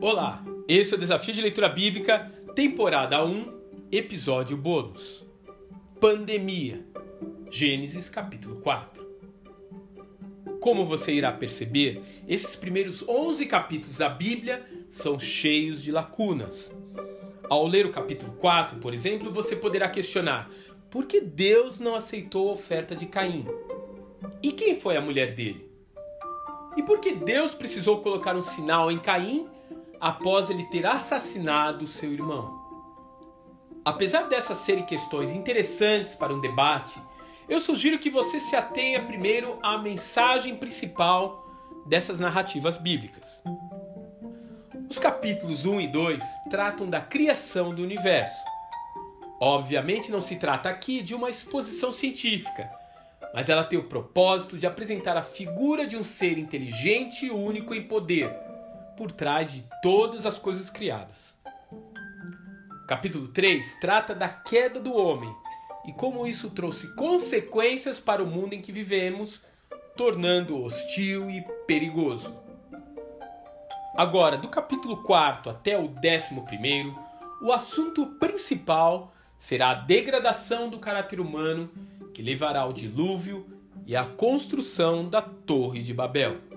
Olá, esse é o Desafio de Leitura Bíblica, temporada 1, episódio bônus. Pandemia. Gênesis capítulo 4. Como você irá perceber, esses primeiros 11 capítulos da Bíblia são cheios de lacunas. Ao ler o capítulo 4, por exemplo, você poderá questionar: por que Deus não aceitou a oferta de Caim? E quem foi a mulher dele? E por que Deus precisou colocar um sinal em Caim após ele ter assassinado seu irmão? Apesar dessas serem questões interessantes para um debate, eu sugiro que você se atenha primeiro à mensagem principal dessas narrativas bíblicas. Os capítulos 1 e 2 tratam da criação do universo. Obviamente não se trata aqui de uma exposição científica, mas ela tem o propósito de apresentar a figura de um ser inteligente e único em poder, por trás de todas as coisas criadas. Capítulo 3 trata da queda do homem e como isso trouxe consequências para o mundo em que vivemos, tornando-o hostil e perigoso. Agora, do capítulo 4 até o 11, o assunto principal será a degradação do caráter humano que levará ao dilúvio e à construção da Torre de Babel.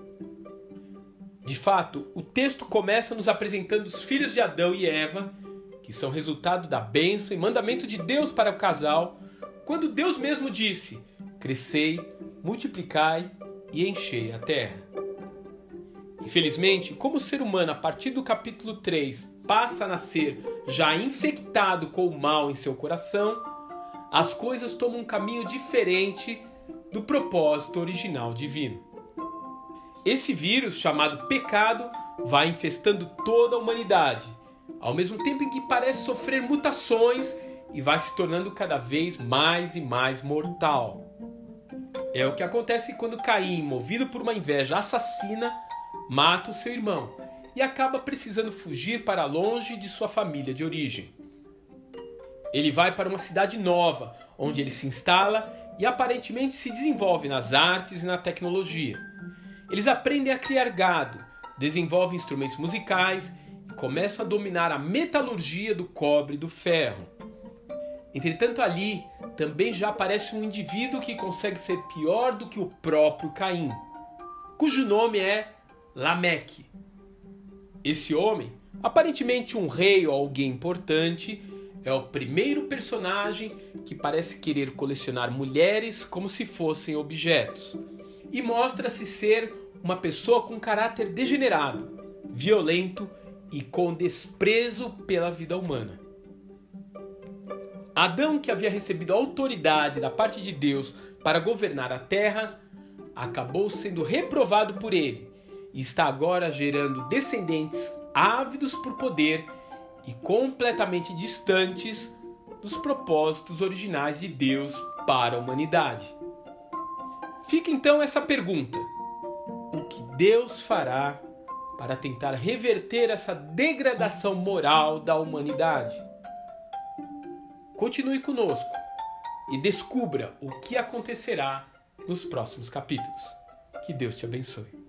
De fato, o texto começa nos apresentando os filhos de Adão e Eva, que são resultado da bênção e mandamento de Deus para o casal, quando Deus mesmo disse: Crescei, multiplicai e enchei a terra. Infelizmente, como o ser humano, a partir do capítulo 3, passa a nascer já infectado com o mal em seu coração, as coisas tomam um caminho diferente do propósito original divino. Esse vírus, chamado pecado, vai infestando toda a humanidade, ao mesmo tempo em que parece sofrer mutações e vai se tornando cada vez mais e mais mortal. É o que acontece quando Caim, movido por uma inveja assassina, mata o seu irmão e acaba precisando fugir para longe de sua família de origem. Ele vai para uma cidade nova, onde ele se instala e aparentemente se desenvolve nas artes e na tecnologia. Eles aprendem a criar gado, desenvolvem instrumentos musicais e começam a dominar a metalurgia do cobre e do ferro. Entretanto, ali também já aparece um indivíduo que consegue ser pior do que o próprio Caim, cujo nome é Lameque. Esse homem, aparentemente um rei ou alguém importante, é o primeiro personagem que parece querer colecionar mulheres como se fossem objetos e mostra-se ser uma pessoa com caráter degenerado, violento e com desprezo pela vida humana. Adão, que havia recebido autoridade da parte de Deus para governar a terra, acabou sendo reprovado por ele e está agora gerando descendentes ávidos por poder e completamente distantes dos propósitos originais de Deus para a humanidade. Fica então essa pergunta: o que Deus fará para tentar reverter essa degradação moral da humanidade? Continue conosco e descubra o que acontecerá nos próximos capítulos. Que Deus te abençoe.